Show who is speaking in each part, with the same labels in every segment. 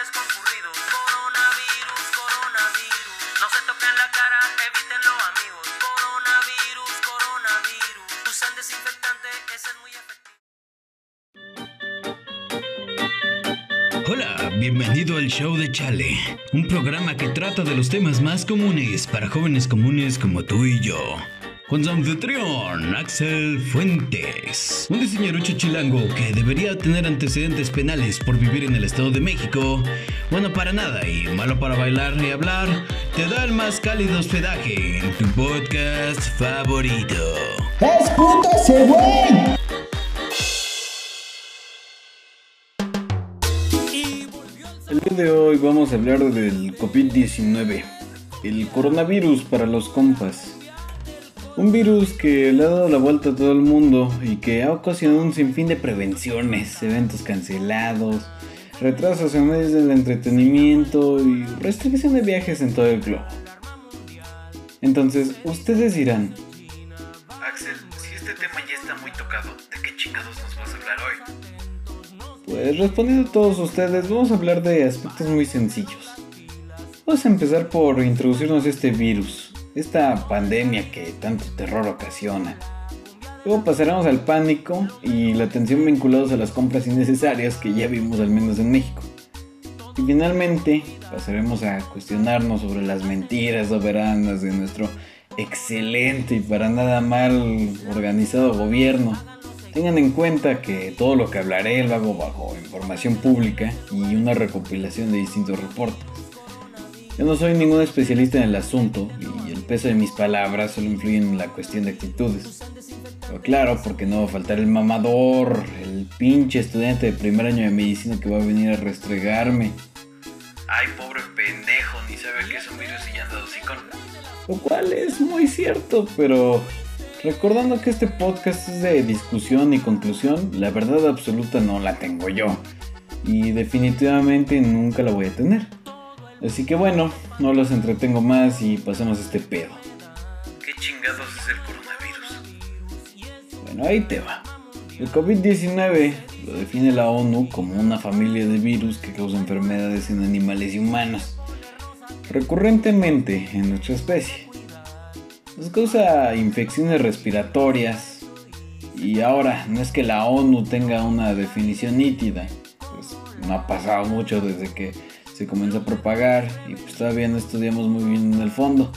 Speaker 1: lugares concurridos. Coronavirus, coronavirus. No se toquen la cara, evítenlo, amigos. Coronavirus, coronavirus. Usan desinfectante, ese es muy efectivo.
Speaker 2: Hola, bienvenido al show de Chale, un programa que trata de los temas más comunes para jóvenes comunes como tú y yo. Con su anfitrión, Axel Fuentes, un diseñador chilango que debería tener antecedentes penales por vivir en el Estado de México, bueno para nada y malo para bailar y hablar, te da el más cálido hospedaje en tu podcast favorito.
Speaker 3: ¡Es puto ese güey!
Speaker 4: El día de hoy vamos a hablar del COVID-19, el coronavirus para los compas. Un virus que le ha dado la vuelta a todo el mundo y que ha ocasionado un sinfín de prevenciones, eventos cancelados, retrasos en medios del entretenimiento y restricción de viajes en todo el globo. Entonces, ustedes dirán, Axel, si este tema ya está muy tocado, ¿de qué chingados nos vas a hablar hoy? Pues respondiendo a todos ustedes, vamos a hablar de aspectos muy sencillos. Vamos a empezar por introducirnos este virus, esta pandemia que tanto terror ocasiona. Luego pasaremos al pánico y la atención vinculados a las compras innecesarias que ya vimos al menos en México. Y finalmente pasaremos a cuestionarnos sobre las mentiras soberanas de nuestro excelente y para nada mal organizado gobierno. Tengan en cuenta que todo lo que hablaré lo hago bajo información pública y una recopilación de distintos reportes. Yo no soy ningún especialista en el asunto y el peso de mis palabras solo influye en la cuestión de actitudes. Pero claro, porque no va a faltar el mamador, el pinche estudiante de primer año de medicina que va a venir a restregarme. Ay, pobre pendejo, ni sabe que es un virus y ya anda hocicón. Lo cual es muy cierto, pero recordando que este podcast es de discusión y conclusión, la verdad absoluta no la tengo yo. Y definitivamente nunca la voy a tener. Así que bueno, no los entretengo más y pasemos a este pedo. ¿Qué chingados es el coronavirus? Bueno, ahí te va. El COVID-19 lo define la ONU como una familia de virus que causa enfermedades en animales y humanos, recurrentemente en nuestra especie. Nos causa infecciones respiratorias y ahora no es que la ONU tenga una definición nítida, pues no ha pasado mucho desde que se comenzó a propagar y pues todavía no estudiamos muy bien en el fondo.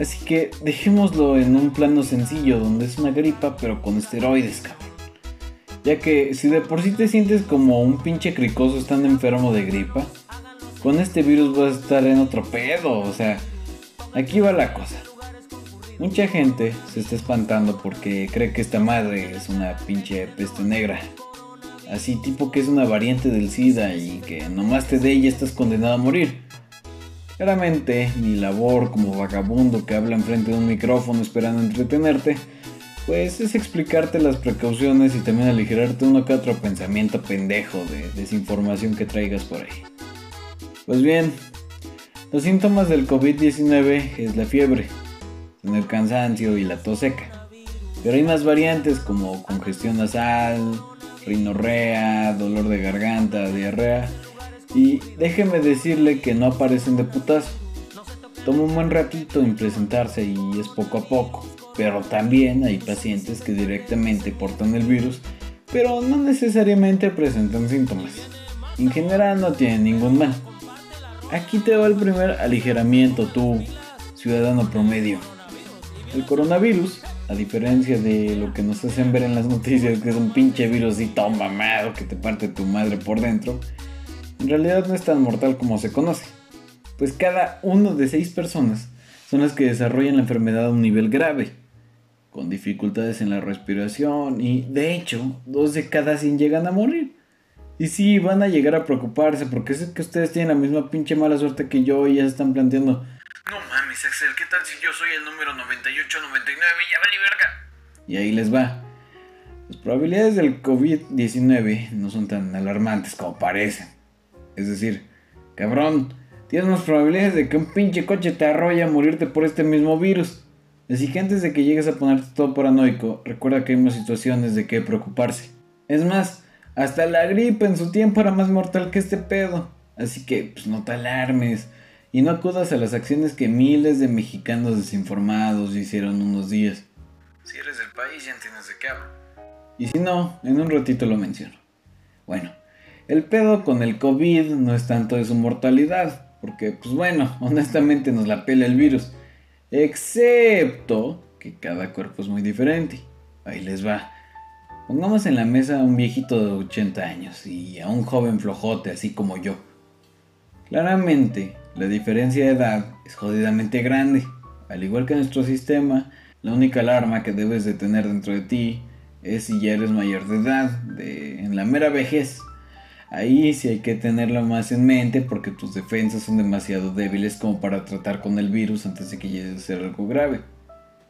Speaker 4: Así que dejémoslo en un plano sencillo donde es una gripa pero con esteroides, cabrón. Ya que si de por sí te sientes como un pinche cricoso estando enfermo de gripa, con este virus vas a estar en otro pedo, o sea, aquí va la cosa. Mucha gente se está espantando porque cree que esta madre es una pinche peste negra. Así tipo que es una variante del SIDA y que nomás te dé y estás condenado a morir. Claramente, mi labor como vagabundo que habla enfrente de un micrófono esperando entretenerte, pues es explicarte las precauciones y también aligerarte uno que otro pensamiento pendejo de desinformación que traigas por ahí. Pues bien, los síntomas del COVID-19 es la fiebre, tener cansancio y la tos seca. Pero hay más variantes como congestión nasal, rinorrea, dolor de garganta, diarrea. Y déjeme decirle que no aparecen de putazo. Toma un buen ratito en presentarse y es poco a poco. Pero también hay pacientes que directamente portan el virus, pero no necesariamente presentan síntomas. En general no tienen ningún mal. Aquí te va el primer aligeramiento, tú, ciudadano promedio. El coronavirus, a diferencia de lo que nos hacen ver en las noticias, que es un pinche virusito mamado que te parte tu madre por dentro, en realidad no es tan mortal como se conoce. Pues cada uno de seis personas son las que desarrollan la enfermedad a un nivel grave, con dificultades en la respiración y, de hecho, dos de cada 100 llegan a morir. Y sí, van a llegar a preocuparse porque sé que ustedes tienen la misma pinche mala suerte que yo y ya se están planteando. ¿Qué tal si yo soy el número 9899 y ya vale verga? Y ahí les va. Las probabilidades del COVID-19 no son tan alarmantes como parecen. Es decir, cabrón, tienes más probabilidades de que un pinche coche te arrolle a morirte por este mismo virus. Así que antes de que llegues a ponerte todo paranoico, recuerda que hay más situaciones de qué preocuparse. Es más, hasta la gripe en su tiempo era más mortal que este pedo. Así que pues no te alarmes y no acudas a las acciones que miles de mexicanos desinformados hicieron unos días. Si eres del país ya entiendes de qué hablo. Y si no, en un ratito lo menciono. Bueno, el pedo con el COVID no es tanto de su mortalidad, porque pues bueno, honestamente nos la pela el virus. Excepto que cada cuerpo es muy diferente. Ahí les va. Pongamos en la mesa a un viejito de 80 años y a un joven flojote así como yo. Claramente, la diferencia de edad es jodidamente grande. Al igual que nuestro sistema, la única alarma que debes de tener dentro de ti es si ya eres mayor de edad, de, en la mera vejez. Ahí sí hay que tenerlo más en mente porque tus defensas son demasiado débiles como para tratar con el virus antes de que llegue a ser algo grave.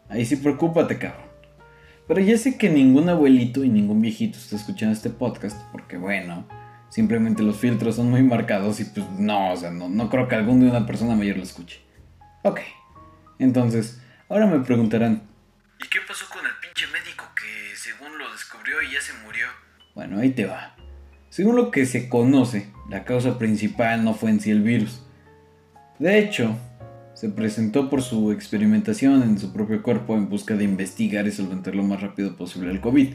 Speaker 4: Ahí sí preocúpate, cabrón. Pero ya sé que ningún abuelito y ningún viejito está escuchando este podcast porque bueno, simplemente los filtros son muy marcados y pues no, o sea, no, no creo que algún día una persona mayor lo escuche. Ok, entonces, ahora me preguntarán,
Speaker 5: ¿Y qué pasó con el pinche médico que según lo descubrió y ya se murió?
Speaker 4: Bueno, ahí te va. Según lo que se conoce, la causa principal no fue en sí el virus. De hecho, se presentó por su experimentación en su propio cuerpo en busca de investigar y solventar lo más rápido posible el COVID.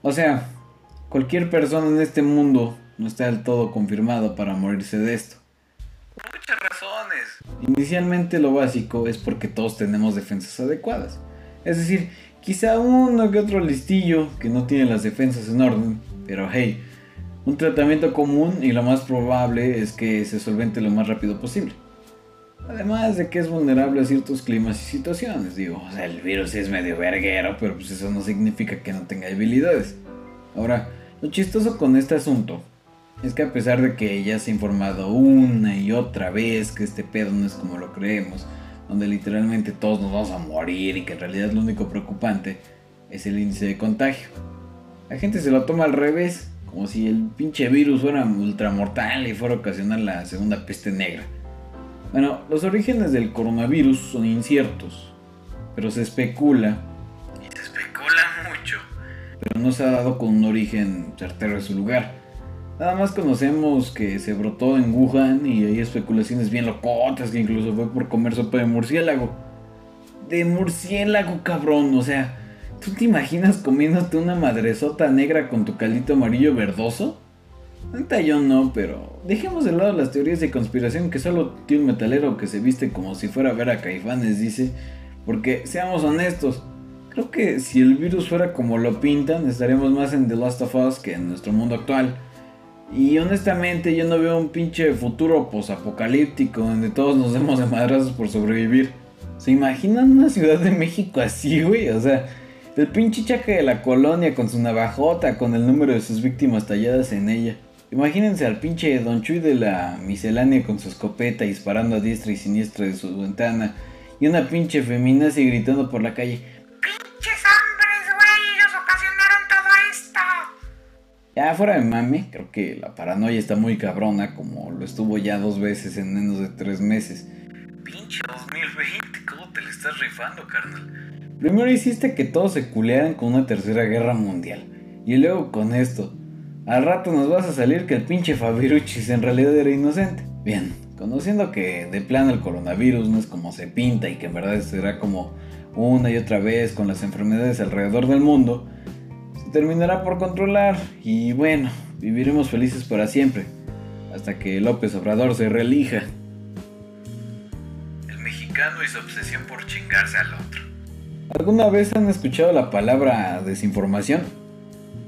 Speaker 4: O sea, cualquier persona en este mundo no está del todo confirmado para morirse de esto.
Speaker 5: Por muchas razones.
Speaker 4: Inicialmente lo básico es porque todos tenemos defensas adecuadas. Es decir, quizá uno que otro listillo que no tiene las defensas en orden, pero hey, un tratamiento común y lo más probable es que se solvente lo más rápido posible. Además de que es vulnerable a ciertos climas y situaciones, digo, o sea, el virus es medio verguero, pero pues eso no significa que no tenga debilidades. Ahora, lo chistoso con este asunto es que a pesar de que ya se ha informado una y otra vez que este pedo no es como lo creemos, donde literalmente todos nos vamos a morir y que en realidad lo único preocupante es el índice de contagio. La gente se lo toma al revés, como si el pinche virus fuera ultramortal y fuera a ocasionar la segunda peste negra. Bueno, los orígenes del coronavirus son inciertos, pero se especula,
Speaker 5: Y se especula mucho.
Speaker 4: pero no se ha dado con un origen certero de su lugar. Nada más conocemos que se brotó en Wuhan y hay especulaciones bien locotas que incluso fue por comer sopa de murciélago. De murciélago, cabrón, o sea, ¿tú te imaginas comiéndote una madresota negra con tu caldito amarillo verdoso? Neta yo no, pero dejemos de lado las teorías de conspiración que solo tío un metalero que se viste como si fuera a ver a Caifanes dice, porque seamos honestos, creo que si el virus fuera como lo pintan, estaríamos más en The Last of Us que en nuestro mundo actual. Y honestamente yo no veo un pinche futuro posapocalíptico donde todos nos demos de madrazos por sobrevivir. ¿Se imaginan una ciudad de México así, güey? O sea, el pinche chaca de la colonia con su navajota, con el número de sus víctimas talladas en ella. Imagínense al pinche Don Chuy de la miscelánea con su escopeta disparando a diestra y siniestra de su ventana. Y una pinche feminazi gritando por la calle. Ya fuera de mame, creo que la paranoia está muy cabrona, como lo estuvo ya dos veces en menos de tres meses.
Speaker 5: Pinche 2020, ¿cómo te le estás rifando, carnal?
Speaker 4: Primero hiciste que todos se culearan con una tercera guerra mundial. Y luego con esto. Al rato nos vas a salir que el pinche Fabiruchis en realidad era inocente. Bien, conociendo que de plano el coronavirus no es como se pinta y que en verdad será como una y otra vez con las enfermedades alrededor del mundo, terminará por controlar y bueno, viviremos felices para siempre. Hasta que López Obrador se reelija.
Speaker 5: El mexicano y su obsesión por chingarse al otro.
Speaker 4: ¿Alguna vez han escuchado la palabra desinformación?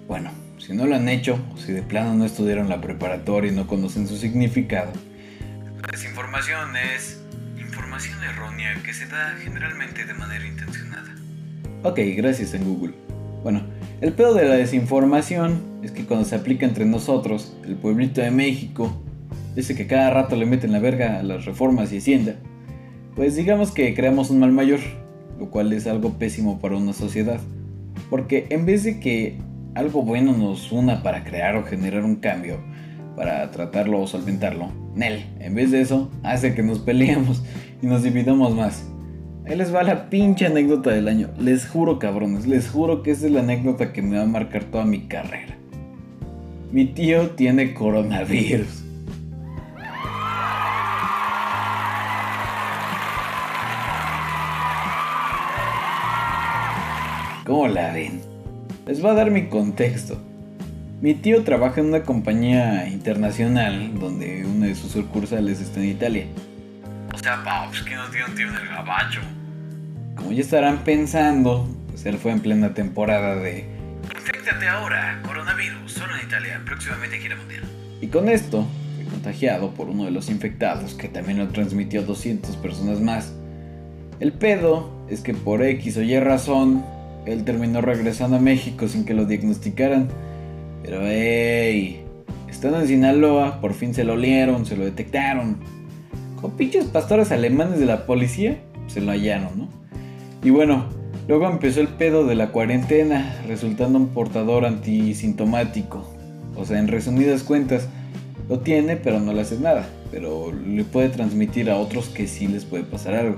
Speaker 4: Bueno, si no lo han hecho, o si de plano no estudiaron la preparatoria y no conocen su significado,
Speaker 5: La desinformación es información errónea que se da generalmente de manera intencionada.
Speaker 4: ok, gracias en Google. Bueno, el pedo de la desinformación es que cuando se aplica entre nosotros, el pueblito de México, ese que cada rato le meten la verga a las reformas y hacienda, pues digamos que creamos un mal mayor, lo cual es algo pésimo para una sociedad. Porque en vez de que algo bueno nos una para crear o generar un cambio, para tratarlo o solventarlo, Nel, en vez de eso, hace que nos peleemos y nos dividamos más. Ahí les va la pinche anécdota del año. Les juro, cabrones, les juro que esa es la anécdota que me va a marcar toda mi carrera. Mi tío tiene coronavirus. ¿Cómo la ven? Les va a dar mi contexto. Mi tío trabaja en una compañía internacional donde uno de sus sucursales está en Italia.
Speaker 5: O sea, paps, que no tiene un tío en el gabacho.
Speaker 4: Como ya estarán pensando, pues él fue en plena temporada de...
Speaker 5: Infectate ahora, coronavirus, solo en Italia, próximamente gira mundial.
Speaker 4: Y con esto, fue contagiado por uno de los infectados que también lo transmitió a 200 personas más. El pedo es que por X o Y razón, él terminó regresando a México sin que lo diagnosticaran. Pero hey, estando en Sinaloa, por fin se lo olieron, se lo detectaron. Con pinches pastores alemanes de la policía, se lo hallaron, ¿no? Y bueno, luego empezó el pedo de la cuarentena, resultando un portador antisintomático. O sea, en resumidas cuentas, lo tiene, pero no le hace nada. Pero le puede transmitir a otros que sí les puede pasar algo.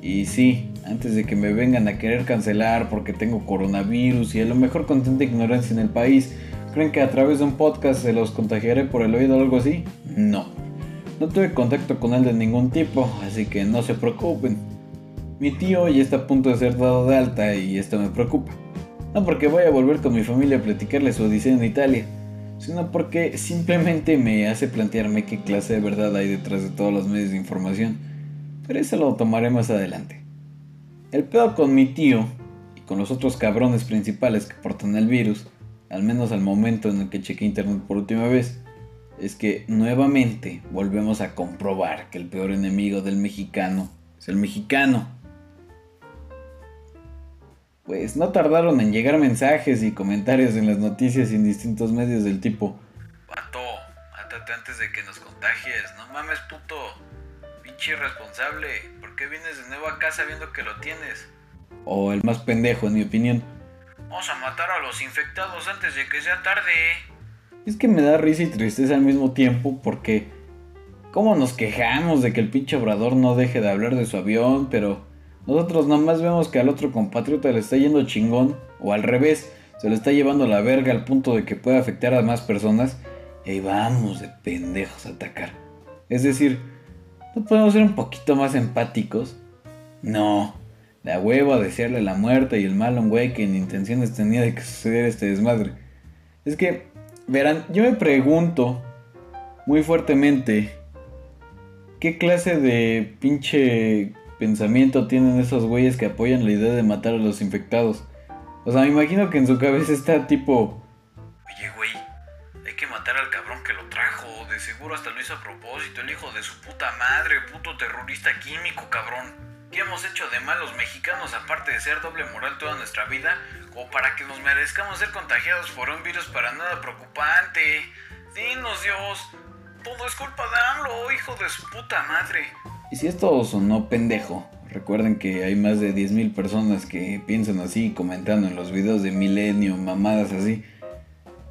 Speaker 4: Y sí, antes de que me vengan a querer cancelar porque tengo coronavirus y a lo mejor con tanta ignorancia en el país, ¿creen que a través de un podcast se los contagiaré por el oído o algo así? No. No tuve contacto con él de ningún tipo, así que no se preocupen. Mi tío ya está a punto de ser dado de alta y esto me preocupa. No porque voy a volver con mi familia a platicarle su odisea en Italia, sino porque simplemente me hace plantearme qué clase de verdad hay detrás de todos los medios de información. Pero eso lo tomaré más adelante. El pedo con mi tío y con los otros cabrones principales que portan el virus, al menos al momento en el que chequé internet por última vez, es que nuevamente volvemos a comprobar que el peor enemigo del mexicano es el mexicano. Pues no tardaron en llegar mensajes y comentarios en las noticias y en distintos medios del tipo,
Speaker 5: Vato, mátate antes de que nos contagies. No mames, puto. Pinche irresponsable. ¿Por qué vienes de nuevo acá sabiendo que lo tienes?
Speaker 4: o el más pendejo en mi opinión.
Speaker 5: Vamos a matar a los infectados antes de que sea tarde.
Speaker 4: Es que me da risa y tristeza al mismo tiempo porque... ¿Cómo nos quejamos de que el pinche obrador no deje de hablar de su avión? Pero nosotros nomás vemos que al otro compatriota le está yendo chingón, o al revés, se lo está llevando la verga al punto de que puede afectar a más personas, y vamos de pendejos a atacar. Es decir, ¿no podemos ser un poquito más empáticos? No, la huevo a desearle la muerte y el mal a un güey que en intenciones tenía de que sucediera este desmadre. Es que, verán, yo me pregunto muy fuertemente, ¿qué clase de pinche pensamiento tienen esos güeyes que apoyan la idea de matar a los infectados? O sea, me imagino que en su cabeza está tipo,
Speaker 5: Oye, güey, hay que matar al cabrón que lo trajo. De seguro hasta lo hizo a propósito, el hijo de su puta madre, puto terrorista químico, cabrón. ¿Qué hemos hecho de mal los mexicanos aparte de ser doble moral toda nuestra vida? Como para que nos merezcamos ser contagiados por un virus para nada preocupante. Dinos, Dios. Todo es culpa de AMLO, hijo de su puta madre.
Speaker 4: Y si esto sonó pendejo, recuerden que hay más de 10.000 personas que piensan así, comentando en los videos de Milenio, mamadas así.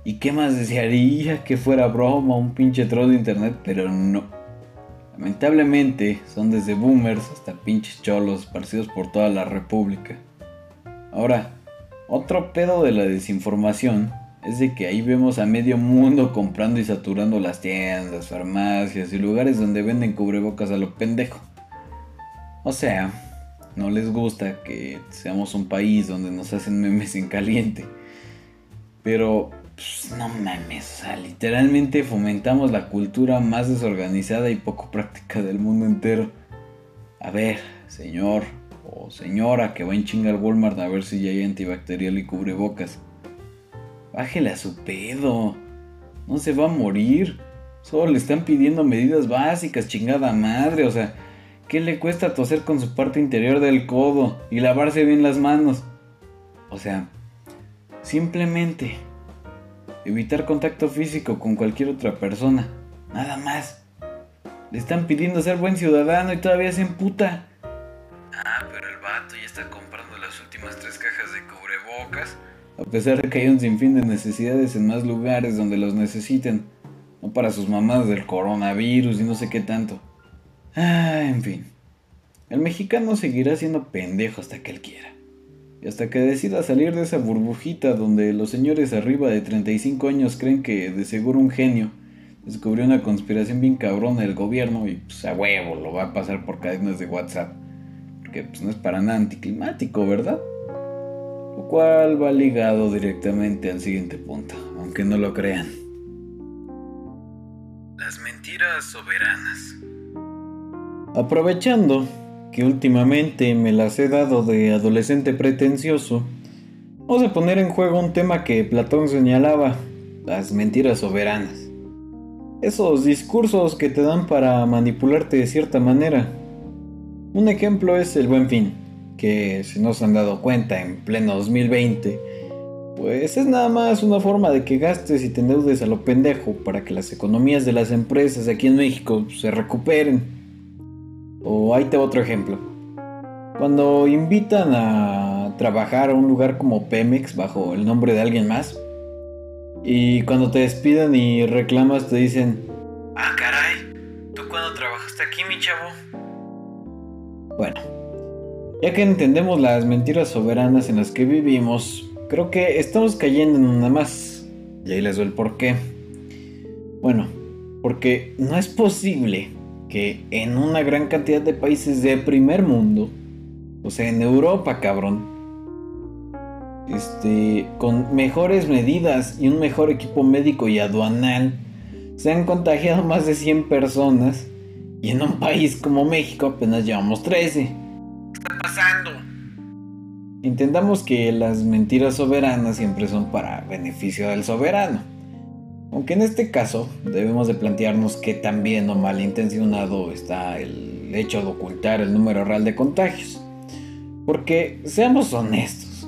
Speaker 4: ¿Y qué más desearía que fuera broma un pinche troll de internet? Pero no. Lamentablemente son desde boomers hasta pinches cholos esparcidos por toda la república. Ahora, otro pedo de la desinformación es de que ahí vemos a medio mundo comprando y saturando las tiendas, farmacias y lugares donde venden cubrebocas a lo pendejo. O sea, no les gusta que seamos un país donde nos hacen memes en caliente. Pero, pues, no mames, literalmente fomentamos la cultura más desorganizada y poco práctica del mundo entero. A ver, señor o señora que va en chinga al Walmart a ver si ya hay antibacterial y cubrebocas. Bájele a su pedo. No se va a morir. Solo le están pidiendo medidas básicas, chingada madre. O sea, ¿qué le cuesta toser con su parte interior del codo y lavarse bien las manos? O sea, simplemente evitar contacto físico con cualquier otra persona. Nada más. Le están pidiendo ser buen ciudadano y todavía se emputa.
Speaker 5: Ah, pero el vato ya está comprando las últimas tres cajas de cubrebocas.
Speaker 4: A pesar de que hay un sinfín de necesidades en más lugares donde los necesiten. No para sus mamás del coronavirus y no sé qué tanto. Ah, en fin. El mexicano seguirá siendo pendejo hasta que él quiera. Y hasta que decida salir de esa burbujita donde los señores arriba de 35 años creen que de seguro un genio descubrió una conspiración bien cabrona del gobierno y pues a huevo lo va a pasar por cadenas de WhatsApp. Porque pues no es para nada anticlimático, ¿verdad? Lo cual va ligado directamente al siguiente punto, aunque no lo crean.
Speaker 5: Las mentiras soberanas.
Speaker 4: Aprovechando que últimamente me las he dado de adolescente pretencioso, vamos a poner en juego un tema que Platón señalaba, las mentiras soberanas. Esos discursos que te dan para manipularte de cierta manera. Un ejemplo es el buen fin, que si no se han dado cuenta en pleno 2020, pues es nada más una forma de que gastes y te endeudes a lo pendejo para que las economías de las empresas aquí en México se recuperen. O ahí te otro ejemplo. Cuando invitan a trabajar a un lugar como Pemex bajo el nombre de alguien más, y cuando te despiden y reclamas te dicen,
Speaker 5: Ah, caray. ¿Tú cuándo trabajaste aquí, mi chavo?
Speaker 4: Ya que entendemos las mentiras soberanas en las que vivimos, creo que estamos cayendo en una más. Y ahí les doy el por qué. Bueno, porque no es posible que en una gran cantidad de países de primer mundo, o sea, en Europa, cabrón, este, con mejores medidas y un mejor equipo médico y aduanal, se han contagiado más de 100 personas y en un país como México apenas llevamos 13.
Speaker 5: ¿Qué está pasando?
Speaker 4: Entendamos que las mentiras soberanas siempre son para beneficio del soberano. Aunque en este caso debemos de plantearnos qué tan bien o malintencionado está el hecho de ocultar el número real de contagios. Porque seamos honestos,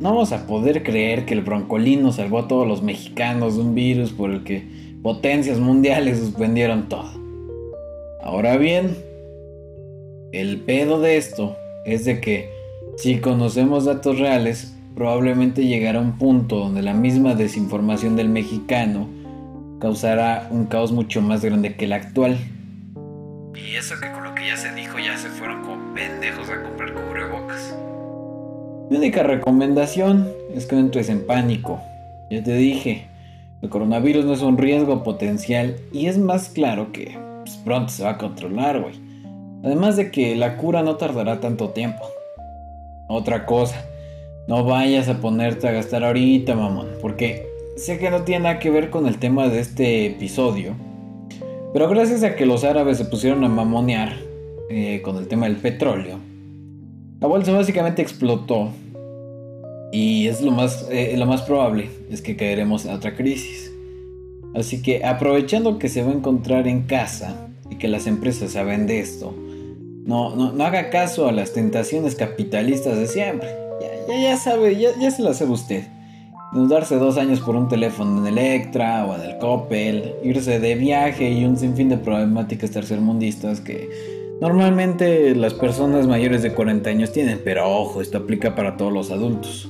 Speaker 4: no vamos a poder creer que el broncolino salvó a todos los mexicanos de un virus por el que potencias mundiales suspendieron todo. Ahora bien, el pedo de esto es de que si conocemos datos reales, probablemente llegará un punto donde la misma desinformación del mexicano causará un caos mucho más grande que el actual.
Speaker 5: Y eso que con lo que ya se dijo ya se fueron como pendejos a comprar cubrebocas.
Speaker 4: Mi única recomendación es que no entres en pánico. Ya te dije, el coronavirus no es un riesgo potencial y es más claro que pues, pronto se va a controlar, güey. Además de que la cura no tardará tanto tiempo. Otra cosa, no vayas a ponerte a gastar ahorita, mamón, porque sé que no tiene nada que ver con el tema de este episodio. Pero gracias a que los árabes se pusieron a mamonear eh, con el tema del petróleo, la bolsa básicamente explotó. Y es lo más, eh, lo más probable es que caeremos en otra crisis. Así que aprovechando que se va a encontrar en casa y que las empresas saben de esto, no, no, no haga caso a las tentaciones capitalistas de siempre. Ya, ya, sabe, ya, ya se las sabe usted. Darse dos años por un teléfono en Electra o en el Coppel, irse de viaje y un sinfín de problemáticas tercermundistas que normalmente las personas mayores de 40 años tienen, pero ojo, esto aplica para todos los adultos.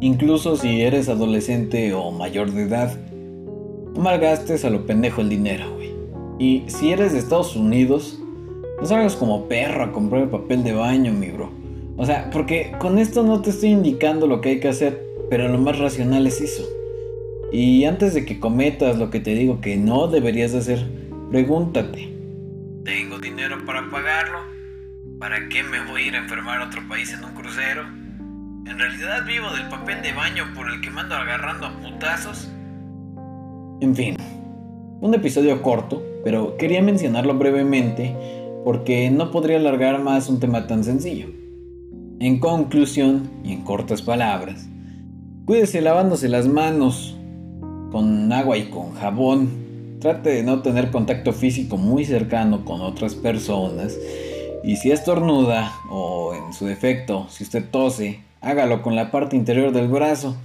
Speaker 4: Incluso si eres adolescente o mayor de edad, no malgastes a lo pendejo el dinero, güey. Y si eres de Estados Unidos, no salgas como perro a comprar papel de baño, mi bro. O sea, porque con esto no te estoy indicando lo que hay que hacer, pero lo más racional es eso. Y antes de que cometas lo que te digo que no deberías de hacer, pregúntate.
Speaker 5: ¿Tengo dinero para pagarlo? ¿Para qué me voy a ir a enfermar a otro país en un crucero? ¿En realidad vivo del papel de baño por el que mando agarrando a putazos?
Speaker 4: En fin, un episodio corto, pero quería mencionarlo brevemente porque no podría alargar más un tema tan sencillo. En conclusión, y en cortas palabras, cuídese lavándose las manos con agua y con jabón. Trate de no tener contacto físico muy cercano con otras personas. Y si estornuda, o en su defecto, si usted tose, hágalo con la parte interior del brazo.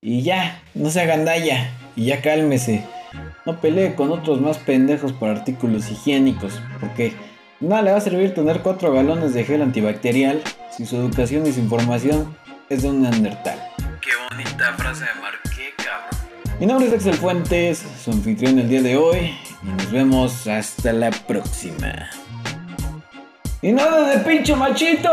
Speaker 4: Y ya, no se agandalla, y ya cálmese. No pelee con otros más pendejos por artículos higiénicos, porque nada le va a servir tener 4 galones de gel antibacterial si su educación y su información es de un neandertal.
Speaker 5: Qué bonita frase me marqué, cabrón.
Speaker 4: Mi nombre es Axel Fuentes, su anfitrión el día de hoy, y nos vemos hasta la próxima. Y nada de pincho machito.